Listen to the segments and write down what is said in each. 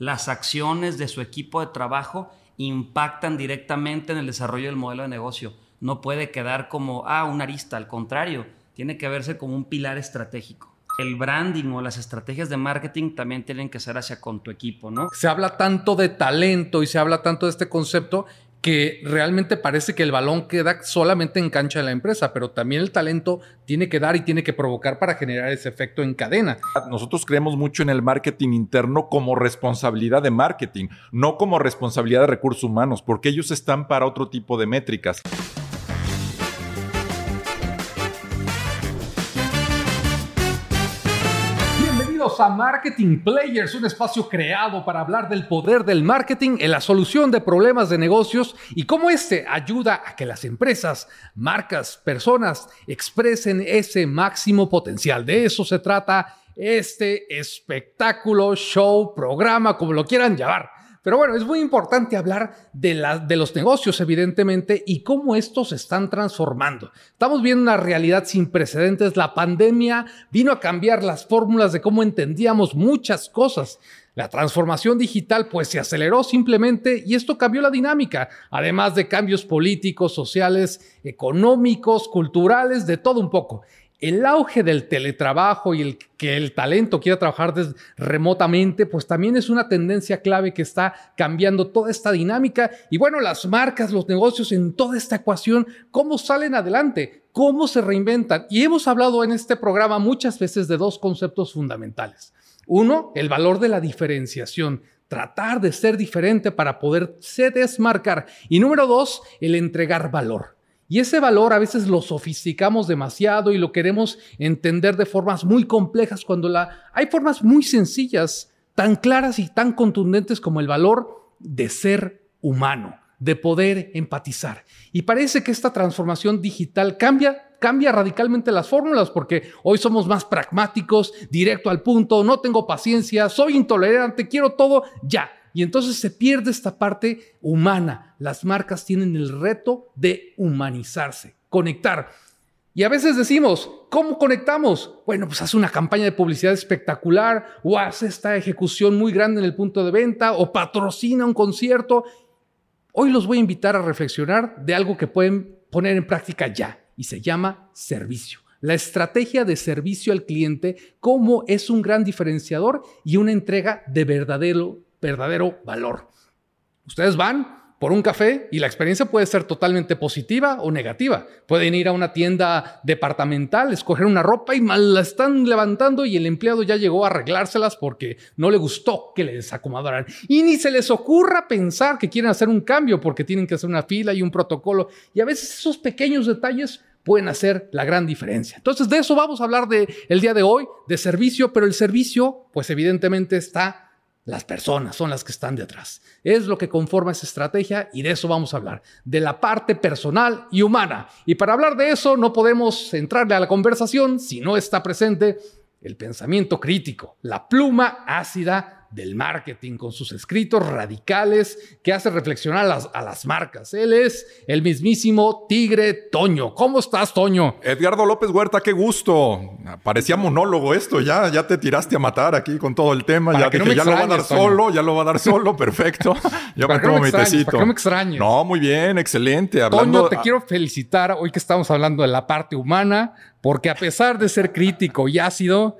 las acciones de su equipo de trabajo impactan directamente en el desarrollo del modelo de negocio. No puede quedar como, ah, una arista, al contrario, tiene que verse como un pilar estratégico. El branding o las estrategias de marketing también tienen que ser hacia con tu equipo, ¿no? Se habla tanto de talento y se habla tanto de este concepto que realmente parece que el balón queda solamente en cancha de la empresa, pero también el talento tiene que dar y tiene que provocar para generar ese efecto en cadena. Nosotros creemos mucho en el marketing interno como responsabilidad de marketing, no como responsabilidad de recursos humanos, porque ellos están para otro tipo de métricas. A Marketing Players, un espacio creado para hablar del poder del marketing en la solución de problemas de negocios y cómo este ayuda a que las empresas, marcas, personas expresen ese máximo potencial. De eso se trata este espectáculo, show, programa, como lo quieran llamar. Pero bueno, es muy importante hablar de, los negocios, evidentemente, y cómo estos se están transformando. Estamos viendo una realidad sin precedentes. La pandemia vino a cambiar las fórmulas de cómo entendíamos muchas cosas. La transformación digital pues se aceleró simplemente y esto cambió la dinámica, además de cambios políticos, sociales, económicos, culturales, de todo un poco el auge del teletrabajo y el que el talento quiera trabajar remotamente, pues también es una tendencia clave que está cambiando toda esta dinámica. Y bueno, las marcas, los negocios en toda esta ecuación, ¿cómo salen adelante? ¿Cómo se reinventan? Y hemos hablado en este programa muchas veces de dos conceptos fundamentales. Uno, el valor de la diferenciación tratar de ser diferente para poderse desmarcar. Y número dos, el entregar valor. Y ese valor a veces lo sofisticamos demasiado y lo queremos entender de formas muy complejas cuando la, hay formas muy sencillas, tan claras y tan contundentes como el valor de ser humano, de poder empatizar. Y parece que esta transformación digital cambia cambia radicalmente las fórmulas porque hoy somos más pragmáticos, directo al punto, no tengo paciencia, soy intolerante, quiero todo ya. Y entonces se pierde esta parte humana. Las marcas tienen el reto de humanizarse, conectar. Y a veces decimos, ¿cómo conectamos? Bueno, pues hace una campaña de publicidad espectacular o hace esta ejecución muy grande en el punto de venta o patrocina un concierto. Hoy los voy a invitar a reflexionar de algo que pueden poner en práctica ya y se llama servicio. La estrategia de servicio al cliente como es un gran diferenciador y una entrega de verdadero verdadero valor. Ustedes van por un café y la experiencia puede ser totalmente positiva o negativa. Pueden ir a una tienda departamental, escoger una ropa y mal la están levantando y el empleado ya llegó a arreglárselas porque no le gustó que les acomodaran. Y ni se les ocurra pensar que quieren hacer un cambio porque tienen que hacer una fila y un protocolo. Y a veces esos pequeños detalles pueden hacer la gran diferencia. Entonces de eso vamos a hablar de el día de hoy, de servicio, pero el servicio pues evidentemente está las personas son las que están detrás. Es lo que conforma esa estrategia y de eso vamos a hablar, de la parte personal y humana. Y para hablar de eso no podemos entrarle a la conversación si no está presente el pensamiento crítico, la pluma ácida del marketing con sus escritos radicales que hace reflexionar a las, a las, marcas. Él es el mismísimo Tigre Toño. ¿Cómo estás, Toño? Edgardo López Huerta, qué gusto. Parecía monólogo esto, ya, ya te tiraste a matar aquí con todo el tema. ya dije, ya lo va a dar solo, ya lo va a dar solo, perfecto. ya me tomo mi tecito. no me extrañes. No, muy bien, excelente. Toño, te quiero felicitar hoy que estamos hablando de la parte humana, porque a pesar de ser crítico y ácido,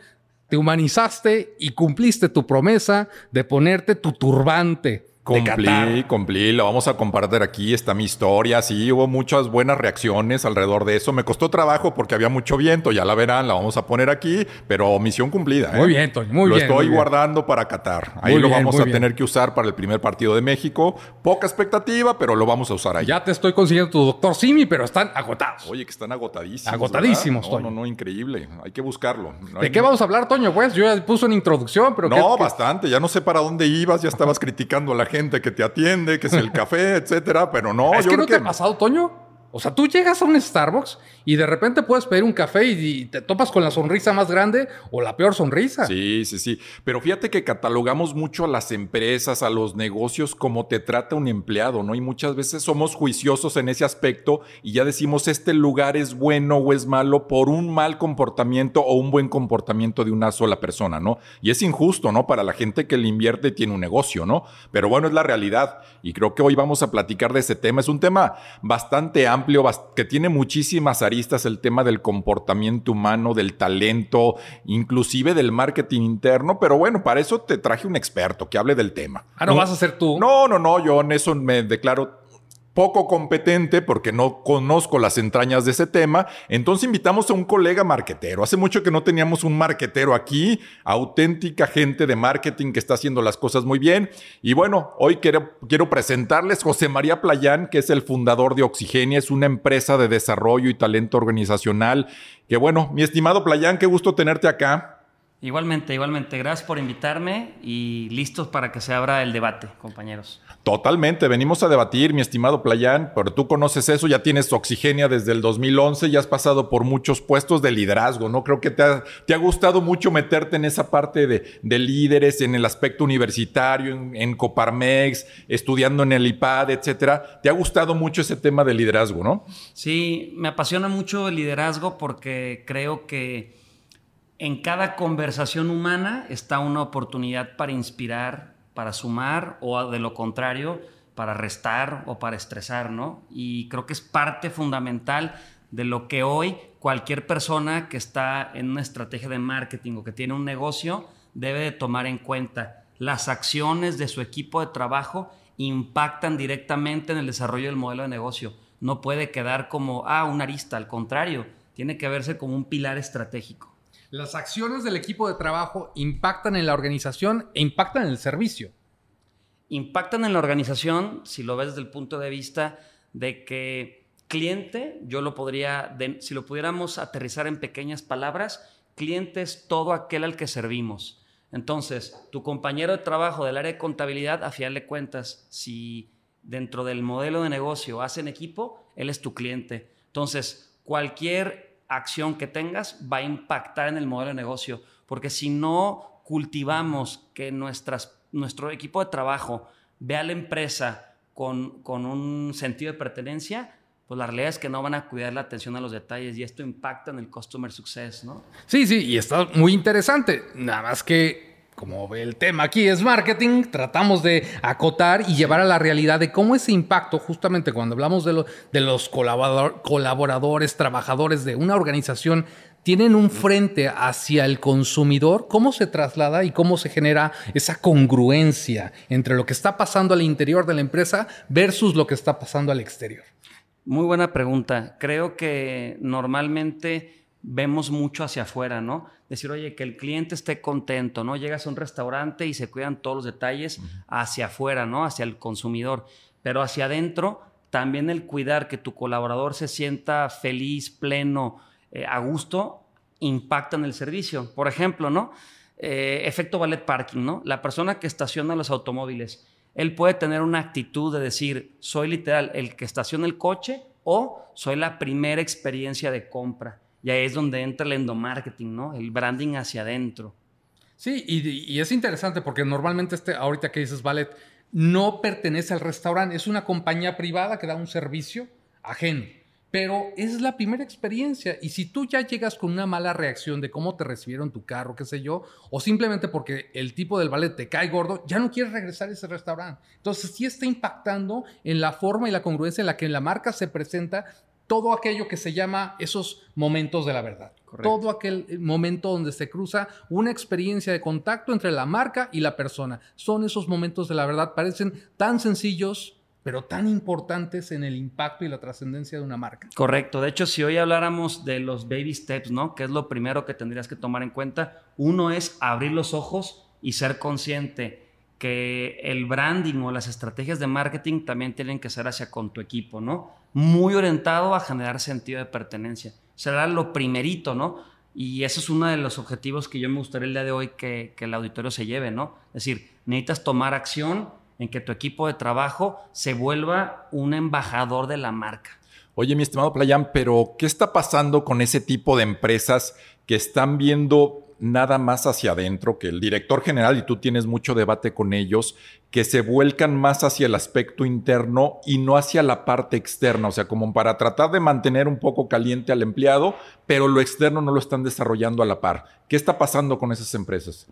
te humanizaste y cumpliste tu promesa de ponerte tu turbante Cumplí, cumplí, lo vamos a compartir aquí, está mi historia, sí, hubo muchas buenas reacciones alrededor de eso, me costó trabajo porque había mucho viento, ya la verán, la vamos a poner aquí, pero misión cumplida. ¿eh? Muy bien, Tony, muy bien. Lo estoy guardando para Qatar, ahí lo vamos a tener que usar para el primer partido de México, poca expectativa, pero lo vamos a usar ahí. Ya te estoy consiguiendo tu doctor Simi, pero están agotados. Oye, que están agotadísimos. Agotadísimos, No, no, no, increíble, hay que buscarlo. ¿De qué vamos a hablar, Toño? Pues yo ya puse una introducción, pero... No, bastante, ya no sé para dónde ibas, ya estabas criticando a la gente que te atiende, que es el café, etcétera, pero no. ¿Es que no te ha pasado, Toño? O sea, tú llegas a un Starbucks y de repente puedes pedir un café y, te topas con la sonrisa más grande o la peor sonrisa. Sí, sí, sí. Pero fíjate que catalogamos mucho a las empresas, a los negocios como te trata un empleado, ¿no? Y muchas veces somos juiciosos en ese aspecto y ya decimos este lugar es bueno o es malo por un mal comportamiento o un buen comportamiento de una sola persona, ¿no? Y es injusto, ¿no? Para la gente que le invierte y tiene un negocio, ¿no? Pero bueno, es la realidad y creo que hoy vamos a platicar de ese tema. Es un tema bastante amplio amplio, que tiene muchísimas aristas, el tema del comportamiento humano, del talento, inclusive del marketing interno, pero bueno, para eso te traje un experto que hable del tema. Ah, no, vas a ser tú. No, no, no, yo en eso me declaro poco competente porque no conozco las entrañas de ese tema, entonces invitamos a un colega marquetero. Hace mucho que no teníamos un marquetero aquí, auténtica gente de marketing que está haciendo las cosas muy bien. Y bueno, hoy quiero, quiero presentarles José María Playán, que es el fundador de Oxigenia, es una empresa de desarrollo y talento organizacional. Que bueno, mi estimado Playán, qué gusto tenerte acá. Igualmente, igualmente. Gracias por invitarme y listos para que se abra el debate, compañeros. Totalmente, venimos a debatir, mi estimado Playán, pero tú conoces eso, ya tienes Oxigenia desde el 2011, ya has pasado por muchos puestos de liderazgo, ¿no? Creo que te ha, te ha gustado mucho meterte en esa parte de, de líderes, en el aspecto universitario, en, en, Coparmex, estudiando en el IPAD, etcétera. Te ha gustado mucho ese tema de liderazgo, ¿no? Sí, me apasiona mucho el liderazgo porque creo que en cada conversación humana está una oportunidad para inspirar, para sumar o de lo contrario, para restar o para estresar, ¿no? Y creo que es parte fundamental de lo que hoy cualquier persona que está en una estrategia de marketing o que tiene un negocio debe de tomar en cuenta. Las acciones de su equipo de trabajo impactan directamente en el desarrollo del modelo de negocio. No puede quedar como, ah, una arista, al contrario, tiene que verse como un pilar estratégico. Las acciones del equipo de trabajo impactan en la organización e impactan en el servicio. Impactan en la organización, si lo ves desde el punto de vista de que cliente, yo lo podría, si lo pudiéramos aterrizar en pequeñas palabras, cliente es todo aquel al que servimos. Entonces, tu compañero de trabajo del área de contabilidad, a final cuentas, si dentro del modelo de negocio hacen equipo, él es tu cliente. Entonces, cualquier acción que tengas va a impactar en el modelo de negocio, porque si no cultivamos que nuestras, nuestro equipo de trabajo vea a la empresa con, con un sentido de pertenencia, pues la realidad es que no van a cuidar la atención a los detalles y esto impacta en el customer success, ¿no? Sí, sí, y está muy interesante. Nada más que como el tema aquí es marketing, tratamos de acotar y llevar a la realidad de cómo ese impacto, justamente cuando hablamos de, los colaboradores, trabajadores de una organización, tienen un frente hacia el consumidor, cómo se traslada y cómo se genera esa congruencia entre lo que está pasando al interior de la empresa versus lo que está pasando al exterior. Muy buena pregunta. Creo que normalmente vemos mucho hacia afuera, ¿no? Decir, oye, que el cliente esté contento, ¿no? Llegas a un restaurante y se cuidan todos los detalles hacia afuera, ¿no? Hacia el consumidor. Pero hacia adentro, también el cuidar que tu colaborador se sienta feliz, pleno, eh, a gusto, impacta en el servicio. Por ejemplo, ¿no? Eh, efecto ballet parking, ¿no? La persona que estaciona los automóviles, él puede tener una actitud de decir, soy literal el que estaciona el coche o soy la primera experiencia de compra y ahí es donde entra el endomarketing, ¿no? El branding hacia adentro. Sí, y, es interesante porque normalmente este, ahorita que dices ballet, no pertenece al restaurante, es una compañía privada que da un servicio ajeno. Pero es la primera experiencia. Y si tú ya llegas con una mala reacción de cómo te recibieron tu carro, qué sé yo, o simplemente porque el tipo del ballet te cae gordo, ya no quieres regresar a ese restaurante. Entonces sí está impactando en la forma y la congruencia en la que la marca se presenta todo aquello que se llama esos momentos de la verdad. Todo aquel eh, momento donde se cruza una experiencia de contacto entre la marca y la persona. Son esos momentos de la verdad, parecen tan sencillos, pero tan importantes en el impacto y la trascendencia de una marca. Correcto. De hecho, si hoy habláramos de los baby steps, ¿no? Que es lo primero que tendrías que tomar en cuenta. Uno es abrir los ojos y ser consciente que el branding o las estrategias de marketing también tienen que ser hacia con tu equipo, ¿no? Muy orientado a generar sentido de pertenencia. Será lo primerito, ¿no? Y ese es uno de los objetivos que yo me gustaría el día de hoy que, el auditorio se lleve, ¿no? Es decir, necesitas tomar acción en que tu equipo de trabajo se vuelva un embajador de la marca. Oye, mi estimado Playan, pero ¿qué está pasando con ese tipo de empresas que están viendo nada más hacia adentro, que el director general, y tú tienes mucho debate con ellos, que se vuelcan más hacia el aspecto interno y no hacia la parte externa, o sea, como para tratar de mantener un poco caliente al empleado, pero lo externo no lo están desarrollando a la par. ¿Qué está pasando con esas empresas?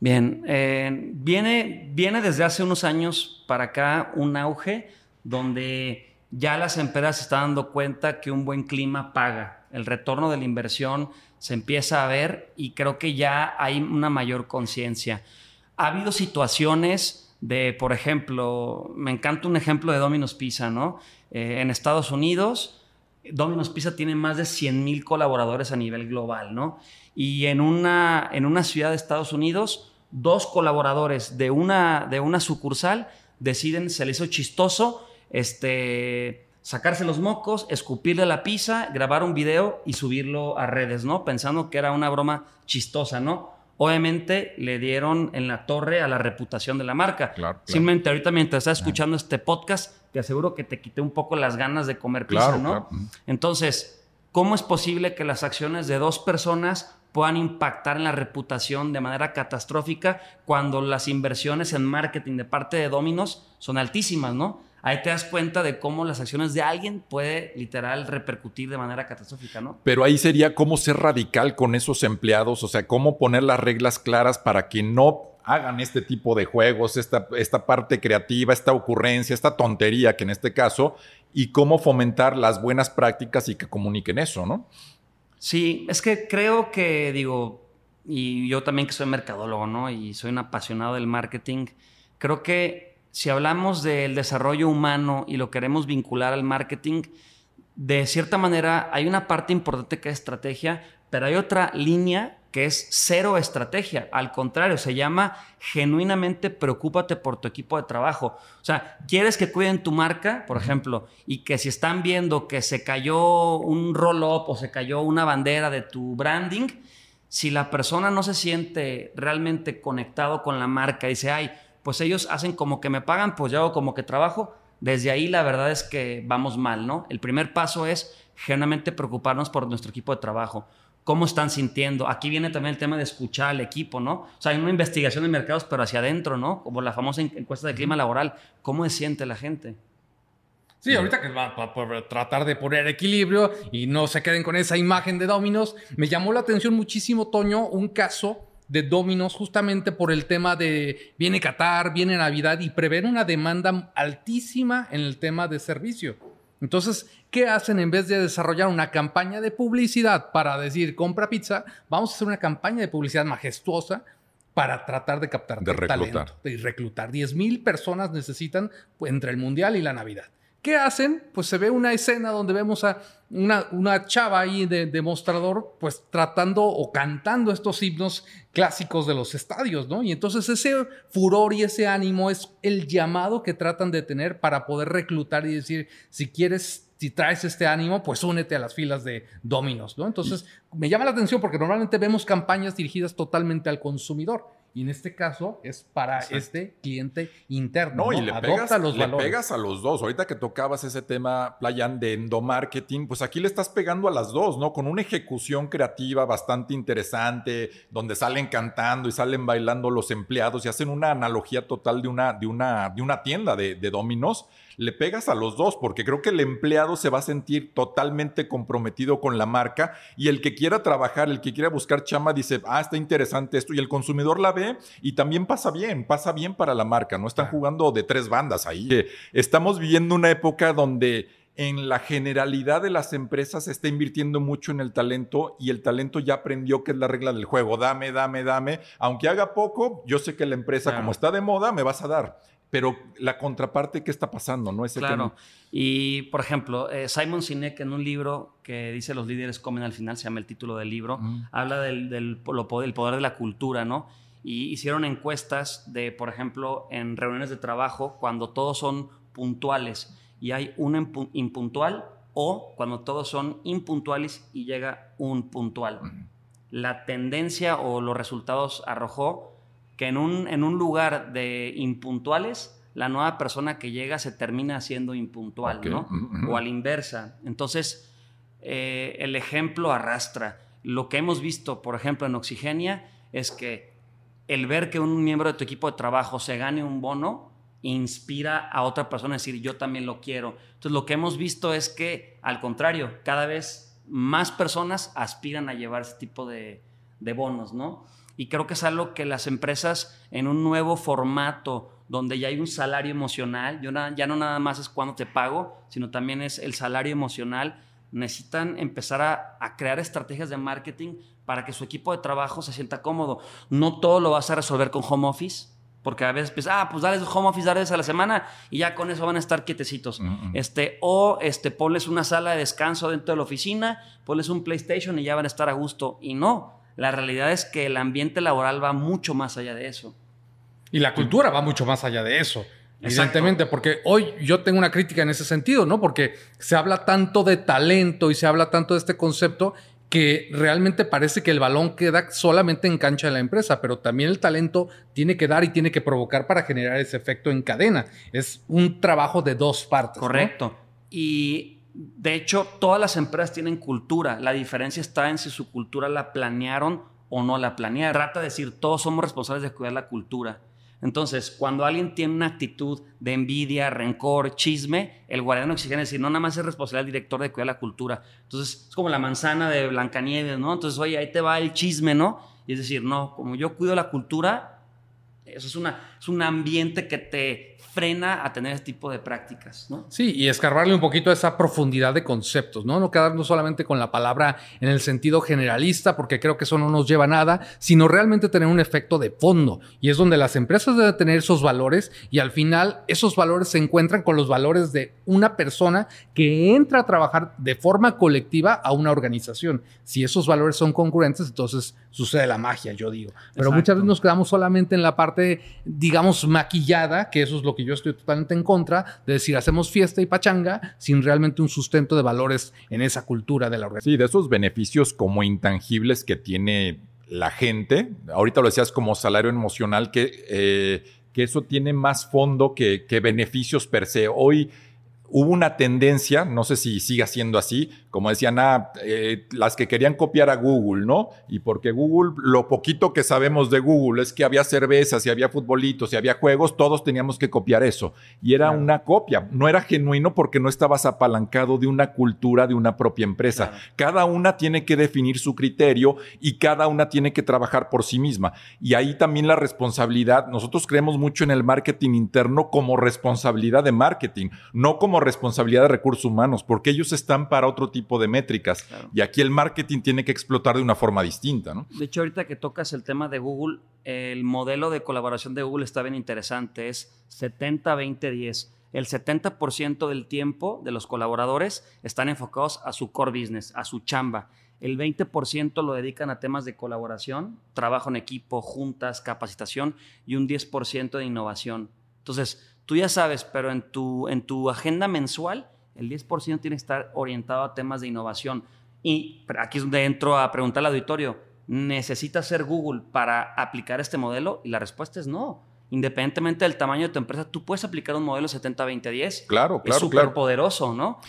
Bien, eh, viene, viene desde hace unos años para acá un auge donde ya las empresas se están dando cuenta que un buen clima paga. El retorno de la inversión se empieza a ver y creo que ya hay una mayor conciencia. Ha habido situaciones de, por ejemplo, me encanta un ejemplo de Domino's Pizza, ¿no? Eh, en Estados Unidos, Domino's Pizza tiene más de 100 mil colaboradores a nivel global, ¿no? Y en una, en una ciudad de Estados Unidos, dos colaboradores de una, de una sucursal deciden, se les hizo chistoso, este sacarse los mocos, escupirle la pizza, grabar un video y subirlo a redes, ¿no? Pensando que era una broma chistosa, ¿no? Obviamente le dieron en la torre a la reputación de la marca. Simplemente ahorita mientras estás escuchando este podcast, te aseguro que te quité un poco las ganas de comer pizza, ¿no? Entonces, ¿cómo es posible que las acciones de dos personas puedan impactar en la reputación de manera catastrófica cuando las inversiones en marketing de parte de Dominos son altísimas, ¿no? Ahí te das cuenta de cómo las acciones de alguien puede literal repercutir de manera catastrófica, ¿no? Pero ahí sería cómo ser radical con esos empleados, o sea, cómo poner las reglas claras para que no hagan este tipo de juegos, esta, esta parte creativa, esta ocurrencia, esta tontería que en este caso, y cómo fomentar las buenas prácticas y que comuniquen eso, ¿no? Sí, es que creo que, digo, y yo también que soy mercadólogo, ¿no? Y soy un apasionado del marketing, creo que si hablamos del desarrollo humano y lo queremos vincular al marketing, de cierta manera hay una parte importante que es estrategia, pero hay otra línea que es cero estrategia. Al contrario, se llama genuinamente preocúpate por tu equipo de trabajo. O sea, quieres que cuiden tu marca, por ejemplo, y que si están viendo que se cayó un roll-up o se cayó una bandera de tu branding, si la persona no se siente realmente conectado con la marca y dice, ay, pues ellos hacen como que me pagan, pues yo hago como que trabajo. Desde ahí la verdad es que vamos mal, ¿no? El primer paso es generalmente preocuparnos por nuestro equipo de trabajo. ¿Cómo están sintiendo? Aquí viene también el tema de escuchar al equipo, ¿no? O sea, hay una investigación de mercados, pero hacia adentro, ¿no? Como la famosa encuesta de clima laboral. ¿Cómo se siente la gente? Sí, ahorita que va a tratar de poner equilibrio y no se queden con esa imagen de Dominos, me llamó la atención muchísimo, Toño, un caso de Dominos justamente por el tema de viene Qatar, viene Navidad y prevén una demanda altísima en el tema de servicio. Entonces, ¿qué hacen en vez de desarrollar una campaña de publicidad para decir compra pizza? Vamos a hacer una campaña de publicidad majestuosa para tratar de captar de reclutar. y reclutar. 10 mil personas necesitan entre el Mundial y la Navidad. ¿Qué hacen? Pues se ve una escena donde vemos a una, una chava ahí de demostrador, pues tratando o cantando estos himnos clásicos de los estadios, ¿no? Y entonces ese furor y ese ánimo es el llamado que tratan de tener para poder reclutar y decir, si quieres si traes este ánimo, pues únete a las filas de Dominos, ¿no? Entonces, me llama la atención porque normalmente vemos campañas dirigidas totalmente al consumidor. Y en este caso es para este cliente interno. No, y le, pegas, los le pegas a los dos. Ahorita que tocabas ese tema, Playan, de endomarketing, pues aquí le estás pegando a las dos, ¿no? Con una ejecución creativa bastante interesante, donde salen cantando y salen bailando los empleados y hacen una analogía total de una, de una, de una tienda de, de dominos le pegas a los dos, porque creo que el empleado se va a sentir totalmente comprometido con la marca y el que quiera trabajar, el que quiera buscar chama, dice, ah, está interesante esto, y el consumidor la ve y también pasa bien, pasa bien para la marca, no están jugando de tres bandas ahí. Estamos viviendo una época donde en la generalidad de las empresas se está invirtiendo mucho en el talento y el talento ya aprendió que es la regla del juego. Dame, dame, dame. Aunque haga poco, yo sé que la empresa, como está de moda, me vas a dar. Pero la contraparte, ¿qué está pasando? ¿No? Ese claro. Y, por ejemplo, eh, Simon Sinek en un libro que dice Los líderes comen al final, se llama el título del libro, habla del, del, poder, poder de la cultura, ¿no? Y hicieron encuestas de, por ejemplo, en reuniones de trabajo, cuando todos son puntuales y hay un impuntual, o cuando todos son impuntuales y llega un puntual. La tendencia o los resultados arrojó que en un, en un lugar de impuntuales la nueva persona que llega se termina siendo impuntual, ¿no? O a la inversa. Entonces, eh, el ejemplo arrastra. Lo que hemos visto, por ejemplo, en Oxigenia es que el ver que un miembro de tu equipo de trabajo se gane un bono inspira a otra persona a decir yo también lo quiero. Entonces lo que hemos visto es que al contrario, cada vez más personas aspiran a llevar ese tipo de, bonos, ¿no? Y creo que es algo que las empresas en un nuevo formato donde ya hay un salario emocional, ya no nada más es cuando te pago, sino también es el salario emocional, necesitan empezar a, crear estrategias de marketing para que su equipo de trabajo se sienta cómodo. No todo lo vas a resolver con home office, porque a veces piensas, ah, pues dale home office, dale a la semana y ya con eso van a estar quietecitos. este, o este, ponles una sala de descanso dentro de la oficina, ponles un PlayStation y ya van a estar a gusto. Y no, la realidad es que el ambiente laboral va mucho más allá de eso. Y la cultura va mucho más allá de eso. Evidentemente, porque hoy yo tengo una crítica en ese sentido, ¿no? Porque se habla tanto de talento y se habla tanto de este concepto que realmente parece que el balón queda solamente en cancha de la empresa, pero también el talento tiene que dar y tiene que provocar para generar ese efecto en cadena. Es un trabajo de dos partes. Correcto. Y de hecho, todas las empresas tienen cultura. La diferencia está en si su cultura la planearon o no la planearon. Trata de decir, todos somos responsables de cuidar la cultura. Entonces, cuando alguien tiene una actitud de envidia, rencor, chisme, el guardián exige decir, no, nada más es responsabilidad del director de cuidar la cultura. Entonces, es como la manzana de Blancanieves, ¿no? Entonces, oye, ahí te va el chisme, ¿no? Y es decir, no, como yo cuido la cultura, eso es, una, es un ambiente que te frena a tener este tipo de prácticas, ¿no? Sí, y escarbarle un poquito a esa profundidad de conceptos, ¿no? No quedarnos solamente con la palabra en el sentido generalista, porque creo que eso no nos lleva a nada, sino realmente tener un efecto de fondo. Y es donde las empresas deben tener esos valores y al final esos valores se encuentran con los valores de una persona que entra a trabajar de forma colectiva a una organización. Si esos valores son concurrentes, entonces sucede la magia, yo digo. Pero muchas veces nos quedamos solamente en la parte, digamos, maquillada, que eso es lo que yo estoy totalmente en contra, de decir, hacemos fiesta y pachanga sin realmente un sustento de valores en esa cultura de la organización. Sí, de esos beneficios como intangibles que tiene la gente. Ahorita lo decías como salario emocional, que, eh, que eso tiene más fondo que, que beneficios per se. Hoy hubo una tendencia, no sé si siga siendo así, como decían, ah, eh, las que querían copiar a Google, ¿no? Y porque Google, lo poquito que sabemos de Google es que había cervezas y había futbolitos y había juegos, todos teníamos que copiar eso. Y era una copia, no era genuino porque no estabas apalancado de una cultura de una propia empresa. Cada una tiene que definir su criterio y cada una tiene que trabajar por sí misma. Y ahí también la responsabilidad, nosotros creemos mucho en el marketing interno como responsabilidad de marketing, no como responsabilidad de recursos humanos, porque ellos están para otro tipo de métricas. Y aquí el marketing tiene que explotar de una forma distinta. ¿no? De hecho, ahorita que tocas el tema de Google, el modelo de colaboración de Google está bien interesante. Es 70-20-10. El 70% del tiempo de los colaboradores están enfocados a su core business, a su chamba. El 20% lo dedican a temas de colaboración, trabajo en equipo, juntas, capacitación y un 10% de innovación. Entonces, tú ya sabes, pero en tu, en tu agenda mensual, el 10% tiene que estar orientado a temas de innovación. Y aquí es donde entro a preguntar al auditorio, ¿necesitas ser Google para aplicar este modelo? Y la respuesta es no. Independientemente del tamaño de tu empresa, tú puedes aplicar un modelo 70-20-10. Claro, claro. Es súper poderoso, ¿no?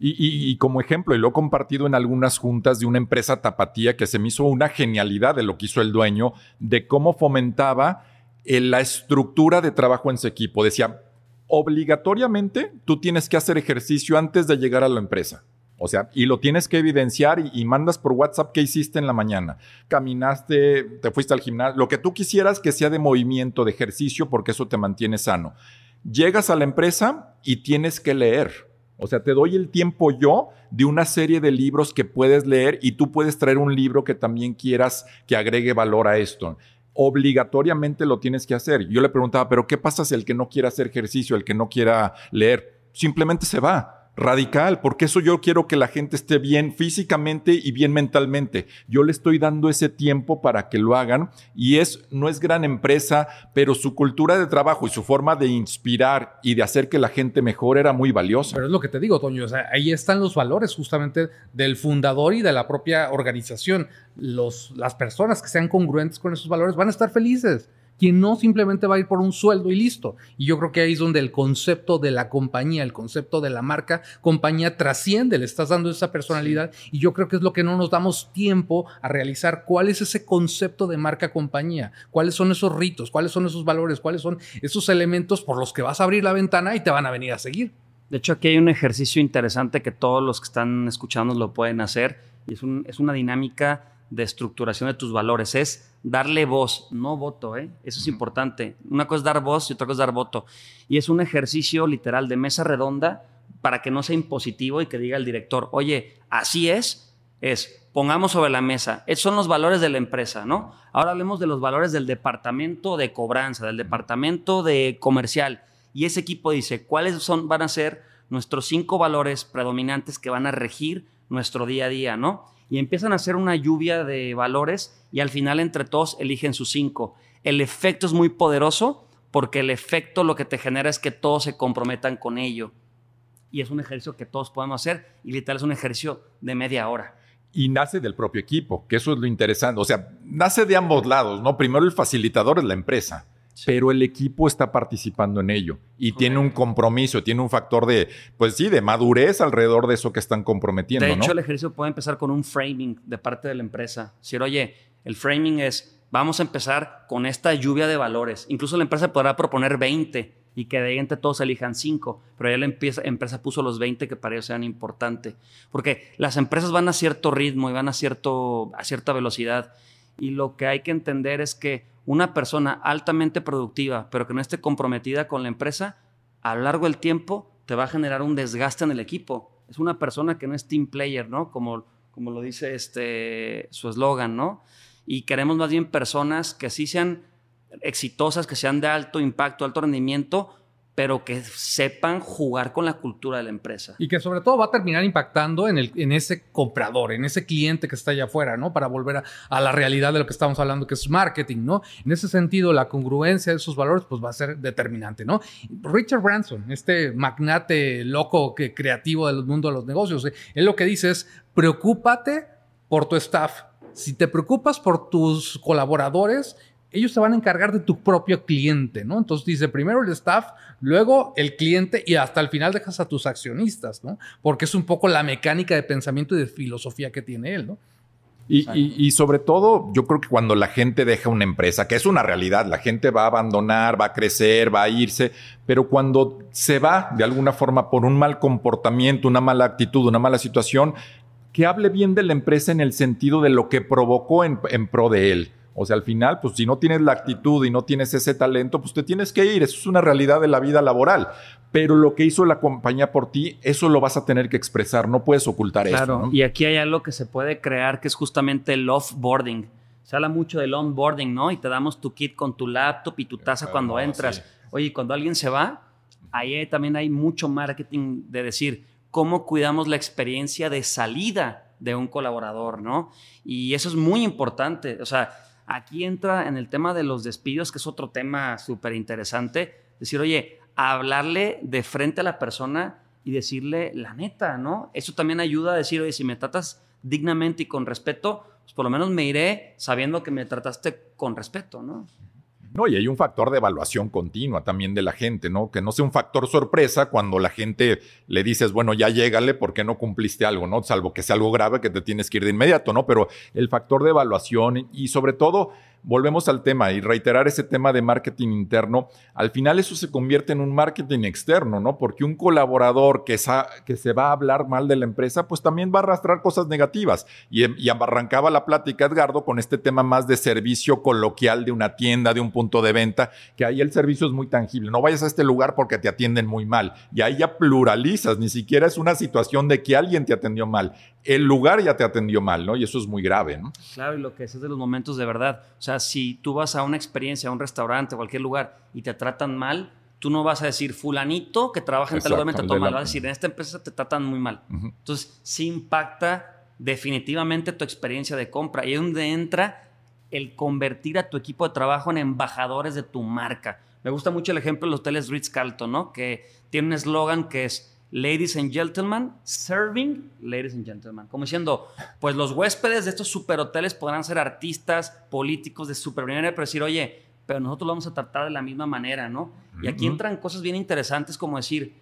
Y, y, como ejemplo, y lo he compartido en algunas juntas de una empresa tapatía que se me hizo una genialidad de lo que hizo el dueño, de cómo fomentaba la estructura de trabajo en su equipo. Decía, obligatoriamente tú tienes que hacer ejercicio antes de llegar a la empresa. O sea, y lo tienes que evidenciar y, mandas por WhatsApp qué hiciste en la mañana. Caminaste, te fuiste al gimnasio, lo que tú quisieras que sea de movimiento, de ejercicio, porque eso te mantiene sano. Llegas a la empresa y tienes que leer. O sea, te doy el tiempo yo de una serie de libros que puedes leer y tú puedes traer un libro que también quieras que agregue valor a esto obligatoriamente lo tienes que hacer. Yo le preguntaba, pero ¿qué pasa si el que no quiera hacer ejercicio, el que no quiera leer, simplemente se va? Radical, porque eso yo quiero que la gente esté bien físicamente y bien mentalmente. Yo le estoy dando ese tiempo para que lo hagan y es no es gran empresa, pero su cultura de trabajo y su forma de inspirar y de hacer que la gente mejore era muy valiosa. Pero es lo que te digo, Toño, o sea, ahí están los valores justamente del fundador y de la propia organización. Los, las personas que sean congruentes con esos valores van a estar felices quien no simplemente va a ir por un sueldo y listo. Y yo creo que ahí es donde el concepto de la compañía, el concepto de la marca compañía trasciende, le estás dando esa personalidad y yo creo que es lo que no nos damos tiempo a realizar. Cuál es ese concepto de marca compañía, cuáles son esos ritos, cuáles son esos valores, cuáles son esos elementos por los que vas a abrir la ventana y te van a venir a seguir. De hecho, aquí hay un ejercicio interesante que todos los que están escuchando lo pueden hacer y es, es una dinámica de estructuración de tus valores. Es darle voz, no voto, ¿eh? Eso es importante. Una cosa es dar voz y otra cosa es dar voto. Y es un ejercicio literal de mesa redonda para que no sea impositivo y que diga el director, oye, así es, es, pongamos sobre la mesa, esos son los valores de la empresa, ¿no? Ahora hablemos de los valores del departamento de cobranza, del departamento de comercial. Y ese equipo dice, ¿cuáles son, van a ser nuestros cinco valores predominantes que van a regir nuestro día a día, ¿no? Y empiezan a hacer una lluvia de valores y al final entre todos eligen sus cinco. El efecto es muy poderoso porque el efecto lo que te genera es que todos se comprometan con ello. Y es un ejercicio que todos podemos hacer y literal es un ejercicio de media hora. Y nace del propio equipo, que eso es lo interesante. O sea, nace de ambos lados, ¿no? Primero el facilitador es la empresa pero el equipo está participando en ello y tiene un compromiso, tiene un factor de, pues sí, de madurez alrededor de eso que están comprometiendo. De hecho, el ejercicio puede empezar con un framing de parte de la empresa. Si, oye, el framing es, vamos a empezar con esta lluvia de valores. Incluso la empresa podrá proponer 20 y que de ahí entre todos elijan 5, pero ya la empresa, empresa puso los 20 que para ellos sean importantes. Porque las empresas van a cierto ritmo y van a, cierto, a cierta velocidad. Y lo que hay que entender es que una persona altamente productiva, pero que no esté comprometida con la empresa, a lo largo del tiempo te va a generar un desgaste en el equipo. Es una persona que no es team player, ¿no? Como, como lo dice este, su eslogan, ¿no? Y queremos más bien personas que sí sean exitosas, que sean de alto impacto, alto rendimiento, pero que sepan jugar con la cultura de la empresa. Y que sobre todo va a terminar impactando en, el, en ese comprador, en ese cliente que está allá afuera, ¿no? Para volver a, la realidad de lo que estamos hablando, que es marketing, ¿no? En ese sentido, la congruencia de esos valores, pues va a ser determinante, ¿no? Richard Branson, este magnate loco que, creativo del mundo de los negocios, ¿eh? él lo que dice es, preocúpate por tu staff. Si te preocupas por tus colaboradores, ellos se van a encargar de tu propio cliente, ¿no? Entonces dice, primero el staff, luego el cliente y hasta el final dejas a tus accionistas, ¿no? Porque es un poco la mecánica de pensamiento y de filosofía que tiene él, ¿no? Y, sobre todo, yo creo que cuando la gente deja una empresa, que es una realidad, la gente va a abandonar, va a crecer, va a irse, pero cuando se va de alguna forma por un mal comportamiento, una mala actitud, una mala situación, que hable bien de la empresa en el sentido de lo que provocó en pro de él o sea, al final, pues si no tienes la actitud y no tienes ese talento, pues te tienes que ir. Eso es una realidad de la vida laboral. Pero lo que hizo la compañía por ti, eso lo vas a tener que expresar. No puedes ocultar eso. Claro, y aquí hay algo que se puede crear que es justamente el offboarding. Se habla mucho del onboarding, ¿no? Y te damos tu kit con tu laptop y tu taza cuando entras. Oye, cuando alguien se va, ahí también hay mucho marketing de decir cómo cuidamos la experiencia de salida de un colaborador, ¿no? Y eso es muy importante. O sea, Aquí entra en el tema de los despidos, que es otro tema súper interesante. Decir, oye, hablarle de frente a la persona y decirle la neta, ¿no? Eso también ayuda a decir, oye, si me tratas dignamente y con respeto, pues por lo menos me iré sabiendo que me trataste con respeto, ¿no? No, y hay un factor de evaluación continua también de la gente, ¿no? Que no sea un factor sorpresa cuando la gente le dices, bueno, ya llégale porque no cumpliste algo, ¿no? Salvo que sea algo grave que te tienes que ir de inmediato, ¿no? Pero el factor de evaluación y sobre todo volvemos al tema y reiterar ese tema de marketing interno, al final eso se convierte en un marketing externo, ¿no? Porque un colaborador que, se va a hablar mal de la empresa, pues también va a arrastrar cosas negativas. Y, y arrancaba la plática, Edgardo, con este tema más de servicio coloquial de una tienda, de un punto de venta, que ahí el servicio es muy tangible. No vayas a este lugar porque te atienden muy mal. Y ahí ya pluralizas, ni siquiera es una situación de que alguien te atendió mal el lugar ya te atendió mal, ¿no? Y eso es muy grave, ¿no? Claro, y lo que es, es de los momentos de verdad. O sea, si tú vas a una experiencia, a un restaurante, a cualquier lugar y te tratan mal, tú no vas a decir fulanito que trabaja en tal lugar me trató mal. Vas a decir, en esta empresa te tratan muy mal. Entonces, sí impacta definitivamente tu experiencia de compra. Y es donde entra el convertir a tu equipo de trabajo en embajadores de tu marca. Me gusta mucho el ejemplo de los hoteles Ritz-Carlton, ¿no? Que tiene un eslogan que es ladies and gentlemen, serving ladies and gentlemen. Como diciendo, pues los huéspedes de estos superhoteles podrán ser artistas, políticos de super pero decir, oye, pero nosotros lo vamos a tratar de la misma manera, ¿no? Y aquí entran cosas bien interesantes como decir,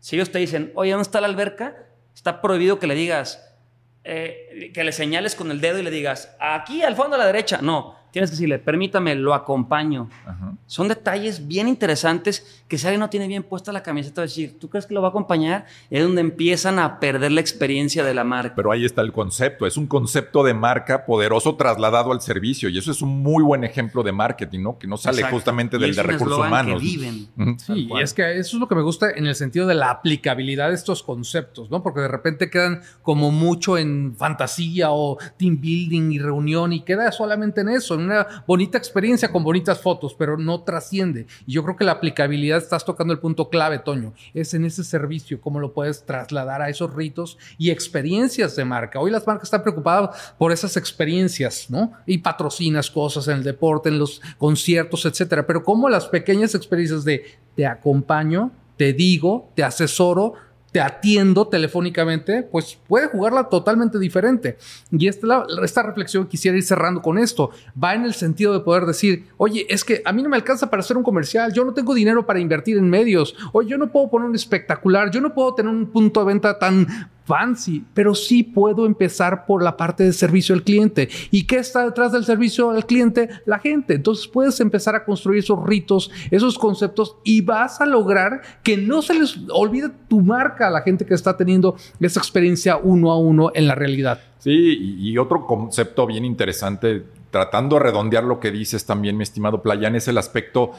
si ellos te dicen, oye, ¿dónde está la alberca? Está prohibido que le digas, eh, que le señales con el dedo y le digas, aquí al fondo a la derecha. No, tienes que decirle, permítame, lo acompaño. Son detalles bien interesantes que si alguien no tiene bien puesta la camiseta, decir, ¿tú crees que lo va a acompañar? Es donde empiezan a perder la experiencia de la marca. Pero ahí está el concepto, es un concepto de marca poderoso trasladado al servicio y eso es un muy buen ejemplo de marketing, ¿no? Que no sale justamente del de recursos humanos. Que viven. Sí, y es que eso es lo que me gusta en el sentido de la aplicabilidad de estos conceptos, ¿no? Porque de repente quedan como mucho en fantasía o team building y reunión y queda solamente en eso, una bonita experiencia con bonitas fotos, pero no trasciende. Y yo creo que la aplicabilidad, estás tocando el punto clave, Toño, es en ese servicio, cómo lo puedes trasladar a esos ritos y experiencias de marca. Hoy las marcas están preocupadas por esas experiencias, ¿no? Y patrocinas cosas en el deporte, en los conciertos, etcétera. Pero cómo las pequeñas experiencias de te acompaño, te digo, te asesoro, te atiendo telefónicamente, pues puede jugarla totalmente diferente. Y esta, esta reflexión quisiera ir cerrando con esto. Va en el sentido de poder decir, oye, es que a mí no me alcanza para hacer un comercial, yo no tengo dinero para invertir en medios, o yo no puedo poner un espectacular, yo no puedo tener un punto de venta tan fancy, pero sí puedo empezar por la parte de servicio al cliente. ¿Y qué está detrás del servicio al cliente? La gente. Entonces puedes empezar a construir esos ritos, esos conceptos y vas a lograr que no se les olvide tu marca a la gente que está teniendo esa experiencia uno a uno en la realidad. Sí, y otro concepto bien interesante, tratando de redondear lo que dices también, mi estimado Playan, es el aspecto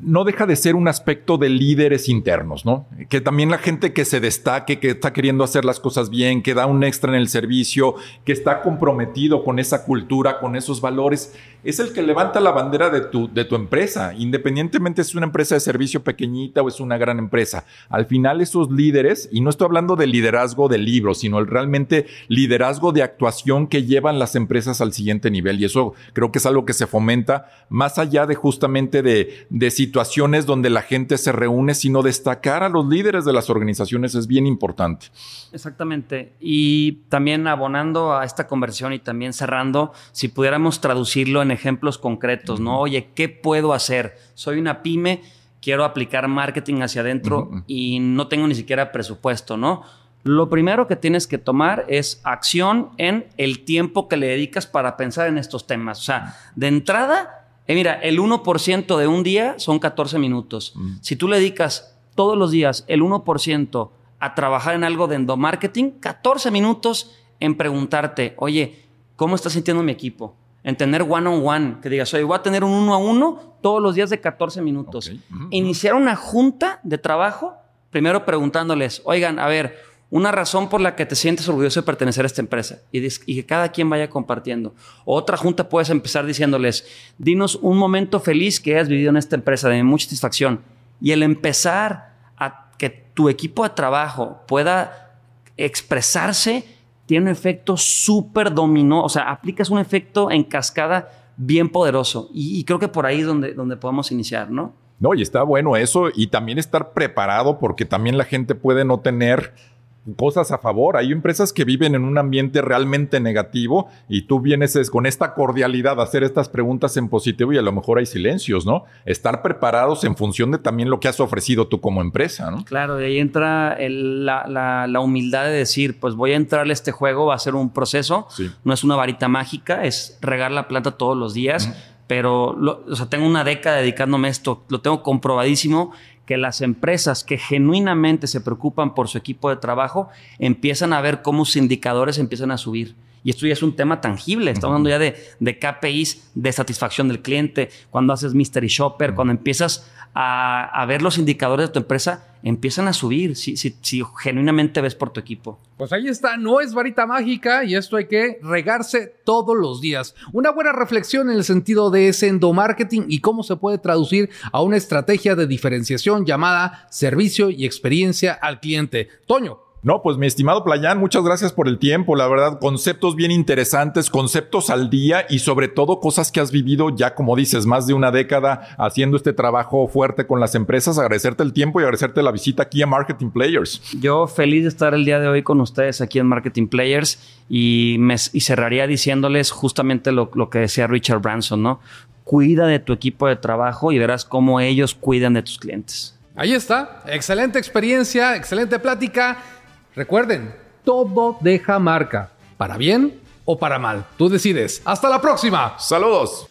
no deja de ser un aspecto de líderes internos, ¿no? Que también la gente que se destaque, que está queriendo hacer las cosas bien, que da un extra en el servicio, que está comprometido con esa cultura, con esos valores, es el que levanta la bandera de tu, de tu empresa, independientemente si es una empresa de servicio pequeñita o es una gran empresa. Al final esos líderes, y no estoy hablando de liderazgo de libros, sino el realmente liderazgo de actuación que llevan las empresas al siguiente nivel. Y eso creo que es algo que se fomenta más allá de justamente de, de situaciones donde la gente se reúne, sino destacar a los líderes de las organizaciones es bien importante. Exactamente. Y también abonando a esta conversión y también cerrando, si pudiéramos traducirlo en ejemplos concretos, ¿no? Oye, ¿qué puedo hacer? Soy una pyme, quiero aplicar marketing hacia adentro y no tengo ni siquiera presupuesto, ¿no? Lo primero que tienes que tomar es acción en el tiempo que le dedicas para pensar en estos temas. O sea, de entrada, eh, mira, el 1% de un día son 14 minutos. Mm. Si tú le dedicas todos los días el 1% a trabajar en algo de endomarketing, 14 minutos en preguntarte, oye, ¿cómo está sintiendo mi equipo? En tener one on one, que digas, oye, voy a tener un uno a uno todos los días de 14 minutos. Iniciar una junta de trabajo, primero preguntándoles, oigan, a ver, una razón por la que te sientes orgulloso de pertenecer a esta empresa y, que cada quien vaya compartiendo. Otra junta puedes empezar diciéndoles, dinos un momento feliz que hayas vivido en esta empresa de mucha satisfacción. Y el empezar a que tu equipo de trabajo pueda expresarse tiene un efecto súper dominó, o sea, aplicas un efecto en cascada bien poderoso. Y, creo que por ahí es donde, donde podemos iniciar, ¿no? No, y está bueno eso y también estar preparado porque también la gente puede no tener cosas a favor. Hay empresas que viven en un ambiente realmente negativo y tú vienes con esta cordialidad a hacer estas preguntas en positivo y a lo mejor hay silencios, ¿no? Estar preparados en función de también lo que has ofrecido tú como empresa, ¿no? Claro, de ahí entra la, humildad de decir, pues voy a entrar a este juego, va a ser un proceso, no es una varita mágica, es regar la planta todos los días. Pero, o sea, tengo una década dedicándome a esto, lo tengo comprobadísimo que las empresas que genuinamente se preocupan por su equipo de trabajo empiezan a ver cómo sus indicadores empiezan a subir. Y esto ya es un tema tangible. Estamos hablando ya de, de, KPIs de satisfacción del cliente. Cuando haces Mystery Shopper, cuando empiezas a, ver los indicadores de tu empresa, empiezan a subir si, si, si, genuinamente ves por tu equipo. Pues ahí está, no es varita mágica y esto hay que regarse todos los días. Una buena reflexión en el sentido de ese endomarketing y cómo se puede traducir a una estrategia de diferenciación llamada servicio y experiencia al cliente. Toño, No, pues mi estimado Playán, muchas gracias por el tiempo, la verdad, conceptos bien interesantes, conceptos al día y sobre todo cosas que has vivido ya, como dices, más de una década haciendo este trabajo fuerte con las empresas. Agradecerte el tiempo y agradecerte la visita aquí a Marketing Players. Yo feliz de estar el día de hoy con ustedes aquí en Marketing Players y, me, y cerraría diciéndoles justamente lo, lo que decía Richard Branson, ¿no? Cuida de tu equipo de trabajo y verás cómo ellos cuidan de tus clientes. Ahí está, excelente experiencia, excelente plática. Recuerden, todo deja marca, para bien o para mal. Tú decides. Hasta la próxima. Saludos.